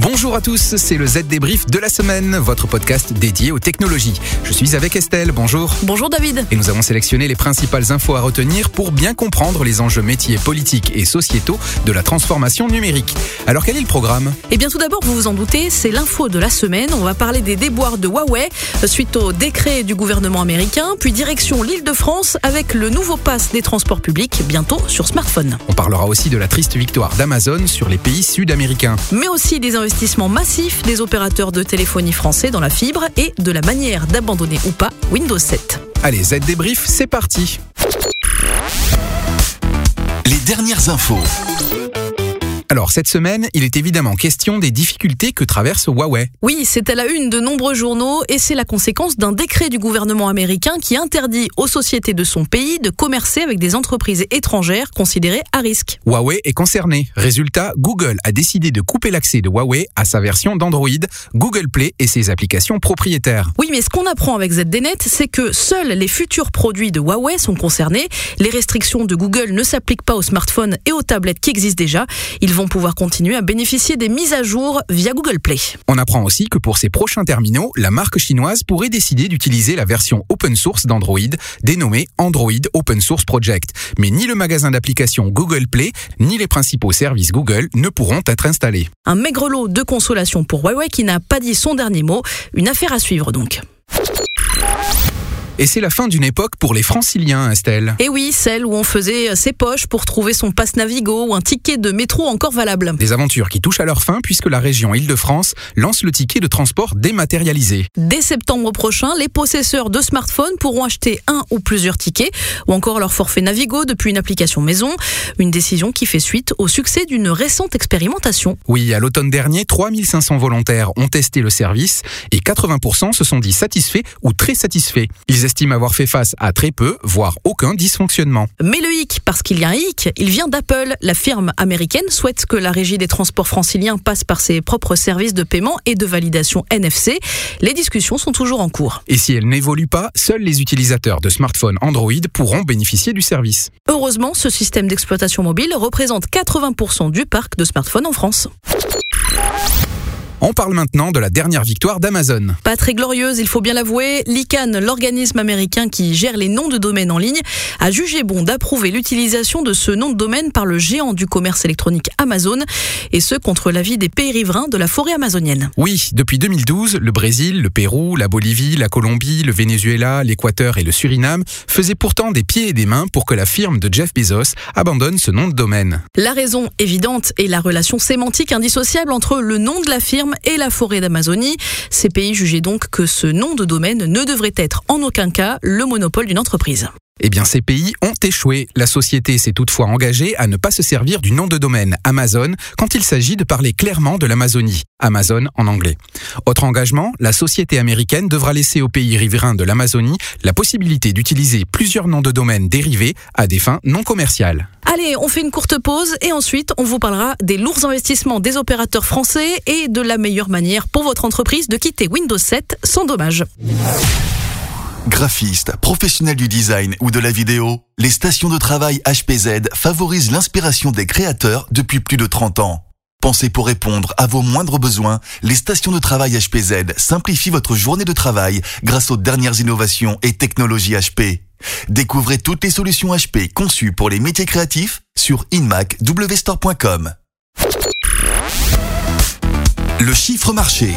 Bonjour à tous, c'est le Z débrief de la semaine, votre podcast dédié aux technologies. Je suis avec Estelle, bonjour. Bonjour David. Et nous avons sélectionné les principales infos à retenir pour bien comprendre les enjeux métiers politiques et sociétaux de la transformation numérique. Alors quel est le programme? Eh bien tout d'abord, vous vous en doutez, c'est l'info de la semaine. On va parler des déboires de Huawei suite au décret du gouvernement américain, puis direction l'île de France avec le nouveau pass des transports publics bientôt sur smartphone. On parlera aussi de la triste victoire d'Amazon sur les pays sud-américains. Mais aussi des massif des opérateurs de téléphonie français dans la fibre et de la manière d'abandonner ou pas Windows 7. Allez, Z débrief, c'est parti. Les dernières infos. Alors cette semaine, il est évidemment question des difficultés que traverse Huawei. Oui, c'est à la une de nombreux journaux et c'est la conséquence d'un décret du gouvernement américain qui interdit aux sociétés de son pays de commercer avec des entreprises étrangères considérées à risque. Huawei est concerné. Résultat, Google a décidé de couper l'accès de Huawei à sa version d'Android, Google Play et ses applications propriétaires. Oui, mais ce qu'on apprend avec ZDNet, c'est que seuls les futurs produits de Huawei sont concernés. Les restrictions de Google ne s'appliquent pas aux smartphones et aux tablettes qui existent déjà. Ils vont pouvoir continuer à bénéficier des mises à jour via Google Play. On apprend aussi que pour ses prochains terminaux, la marque chinoise pourrait décider d'utiliser la version open source d'Android, dénommée Android Open Source Project. Mais ni le magasin d'applications Google Play, ni les principaux services Google ne pourront être installés. Un maigre lot de consolation pour Huawei qui n'a pas dit son dernier mot. Une affaire à suivre donc. Et c'est la fin d'une époque pour les franciliens, Estelle. Et oui, celle où on faisait ses poches pour trouver son passe Navigo ou un ticket de métro encore valable. Des aventures qui touchent à leur fin puisque la région Île-de-France lance le ticket de transport dématérialisé. Dès septembre prochain, les possesseurs de smartphones pourront acheter un ou plusieurs tickets ou encore leur forfait Navigo depuis une application maison. Une décision qui fait suite au succès d'une récente expérimentation. Oui, à l'automne dernier, 3500 volontaires ont testé le service et 80% se sont dit satisfaits ou très satisfaits. Ils estime avoir fait face à très peu, voire aucun dysfonctionnement. Mais le hic, parce qu'il y a un hic, il vient d'Apple. La firme américaine souhaite que la régie des transports franciliens passe par ses propres services de paiement et de validation NFC. Les discussions sont toujours en cours. Et si elles n'évoluent pas, seuls les utilisateurs de smartphones Android pourront bénéficier du service. Heureusement, ce système d'exploitation mobile représente 80% du parc de smartphones en France. On parle maintenant de la dernière victoire d'Amazon. Pas très glorieuse, il faut bien l'avouer. L'ICANN, l'organisme américain qui gère les noms de domaine en ligne, a jugé bon d'approuver l'utilisation de ce nom de domaine par le géant du commerce électronique Amazon, et ce contre l'avis des pays riverains de la forêt amazonienne. Oui, depuis 2012, le Brésil, le Pérou, la Bolivie, la Colombie, le Venezuela, l'Équateur et le Suriname faisaient pourtant des pieds et des mains pour que la firme de Jeff Bezos abandonne ce nom de domaine. La raison évidente est la relation sémantique indissociable entre le nom de la firme et la forêt d'Amazonie. Ces pays jugeaient donc que ce nom de domaine ne devrait être en aucun cas le monopole d'une entreprise. Eh bien, ces pays ont échoué. La société s'est toutefois engagée à ne pas se servir du nom de domaine Amazon quand il s'agit de parler clairement de l'Amazonie. Amazon en anglais. Autre engagement, la société américaine devra laisser aux pays riverains de l'Amazonie la possibilité d'utiliser plusieurs noms de domaine dérivés à des fins non commerciales. Allez, on fait une courte pause et ensuite on vous parlera des lourds investissements des opérateurs français et de la meilleure manière pour votre entreprise de quitter Windows 7 sans dommage. Graphiste, professionnel du design ou de la vidéo, les stations de travail HPZ favorisent l'inspiration des créateurs depuis plus de 30 ans. Pensez pour répondre à vos moindres besoins, les stations de travail HPZ simplifient votre journée de travail grâce aux dernières innovations et technologies HP. Découvrez toutes les solutions HP conçues pour les métiers créatifs sur inmacwstore.com. Le chiffre marché.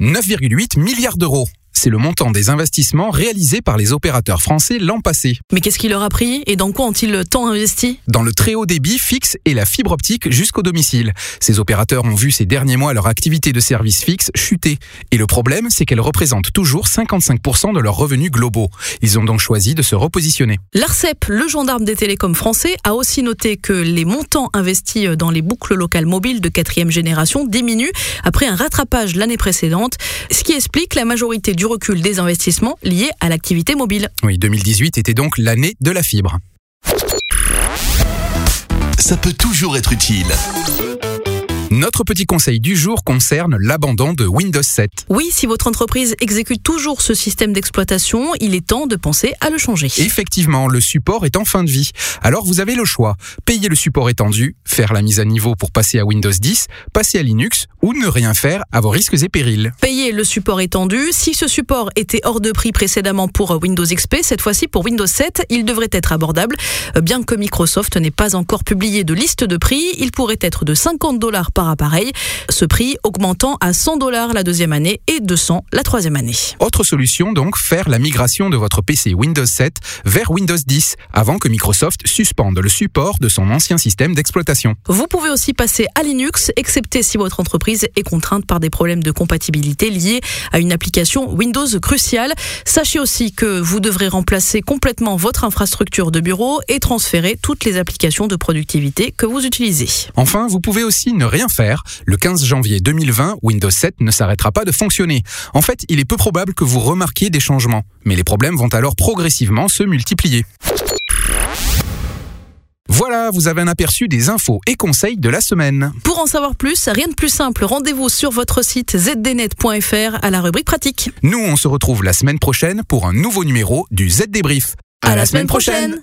9,8 milliards d'euros. C'est le montant des investissements réalisés par les opérateurs français l'an passé. Mais qu'est-ce qui leur a pris et dans quoi ont-ils tant investi? Dans le très haut débit fixe et la fibre optique jusqu'au domicile. Ces opérateurs ont vu ces derniers mois leur activité de service fixe chuter. Et le problème, c'est qu'elle représente toujours 55% de leurs revenus globaux. Ils ont donc choisi de se repositionner. L'ARCEP, le gendarme des télécoms français, a aussi noté que les montants investis dans les boucles locales mobiles de quatrième génération diminuent après un rattrapage l'année précédente, ce qui explique la majorité du recul des investissements liés à l'activité mobile. Oui, 2018 était donc l'année de la fibre. Ça peut toujours être utile. Notre petit conseil du jour concerne l'abandon de Windows 7. Oui, si votre entreprise exécute toujours ce système d'exploitation, il est temps de penser à le changer. Effectivement, le support est en fin de vie. Alors vous avez le choix. Payer le support étendu, faire la mise à niveau pour passer à Windows 10, passer à Linux ou ne rien faire à vos risques et périls. Payer le support étendu. Si ce support était hors de prix précédemment pour Windows XP, cette fois-ci pour Windows 7, il devrait être abordable. Bien que Microsoft n'ait pas encore publié de liste de prix, il pourrait être de 50 dollars par appareil, ce prix augmentant à 100 dollars la deuxième année et 200 la troisième année. Autre solution donc, faire la migration de votre PC Windows 7 vers Windows 10 avant que Microsoft suspende le support de son ancien système d'exploitation. Vous pouvez aussi passer à Linux, excepté si votre entreprise est contrainte par des problèmes de compatibilité liés à une application Windows cruciale. Sachez aussi que vous devrez remplacer complètement votre infrastructure de bureau et transférer toutes les applications de productivité que vous utilisez. Enfin, vous pouvez aussi ne rien faire. Le 15 janvier 2020, Windows 7 ne s'arrêtera pas de fonctionner. En fait, il est peu probable que vous remarquiez des changements, mais les problèmes vont alors progressivement se multiplier. Voilà, vous avez un aperçu des infos et conseils de la semaine. Pour en savoir plus, rien de plus simple, rendez-vous sur votre site zdnet.fr à la rubrique pratique. Nous, on se retrouve la semaine prochaine pour un nouveau numéro du Z Débrief. À, la, semaine prochaine.